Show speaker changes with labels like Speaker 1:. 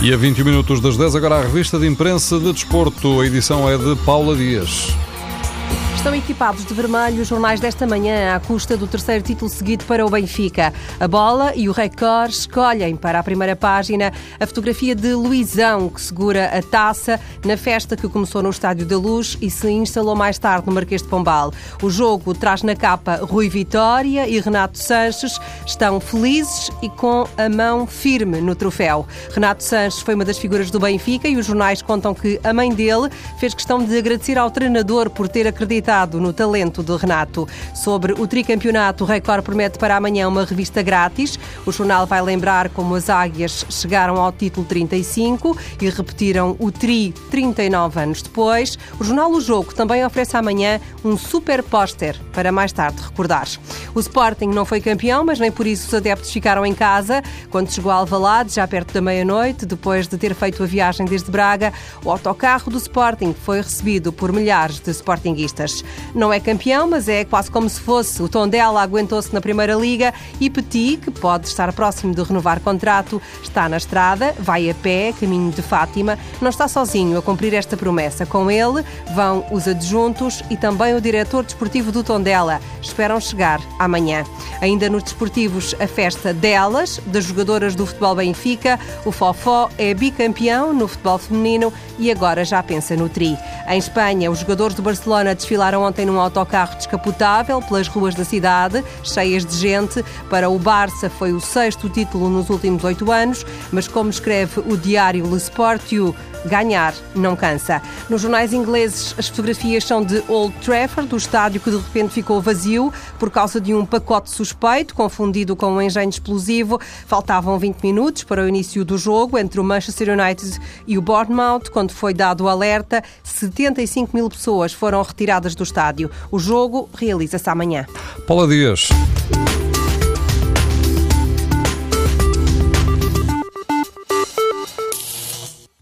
Speaker 1: E a 20 minutos das 10, agora a revista de imprensa de desporto. A edição é de Paula Dias.
Speaker 2: Estão equipados de vermelho os jornais desta manhã à custa do terceiro título seguido para o Benfica. A bola e o Record escolhem para a primeira página a fotografia de Luizão, que segura a taça na festa que começou no Estádio da Luz e se instalou mais tarde no Marquês de Pombal. O jogo traz na capa Rui Vitória e Renato Sanches. Estão felizes e com a mão firme no troféu. Renato Sanches foi uma das figuras do Benfica e os jornais contam que a mãe dele fez questão de agradecer ao treinador por ter acreditado no talento de Renato. Sobre o tricampeonato, o Record promete para amanhã uma revista grátis. O jornal vai lembrar como as águias chegaram ao título 35 e repetiram o tri 39 anos depois. O jornal O Jogo também oferece amanhã um super póster para mais tarde recordar. O Sporting não foi campeão, mas nem por isso os adeptos ficaram em casa. Quando chegou a Alvalade, já perto da meia-noite, depois de ter feito a viagem desde Braga, o autocarro do Sporting foi recebido por milhares de sportinguistas. Não é campeão, mas é quase como se fosse. O Tondela aguentou-se na Primeira Liga e Petit, que pode estar próximo de renovar contrato, está na estrada, vai a pé, caminho de Fátima. Não está sozinho a cumprir esta promessa. Com ele vão os adjuntos e também o diretor desportivo do Tondela. Esperam chegar amanhã. Ainda nos desportivos, a festa delas, das jogadoras do futebol Benfica. O Fofó é bicampeão no futebol feminino e agora já pensa no tri. Em Espanha, os jogadores do Barcelona desfilaram ontem num autocarro descapotável pelas ruas da cidade, cheias de gente. Para o Barça foi o sexto título nos últimos oito anos, mas como escreve o diário Le Sportiu, ganhar não cansa. Nos jornais ingleses, as fotografias são de Old Trafford, do estádio que de repente ficou vazio por causa de um pacote suspeito, confundido com um engenho explosivo. Faltavam 20 minutos para o início do jogo entre o Manchester United e o Bournemouth, quando foi dado o alerta. 75 mil pessoas foram retiradas do estádio. O jogo realiza-se amanhã.
Speaker 1: Paula Dias.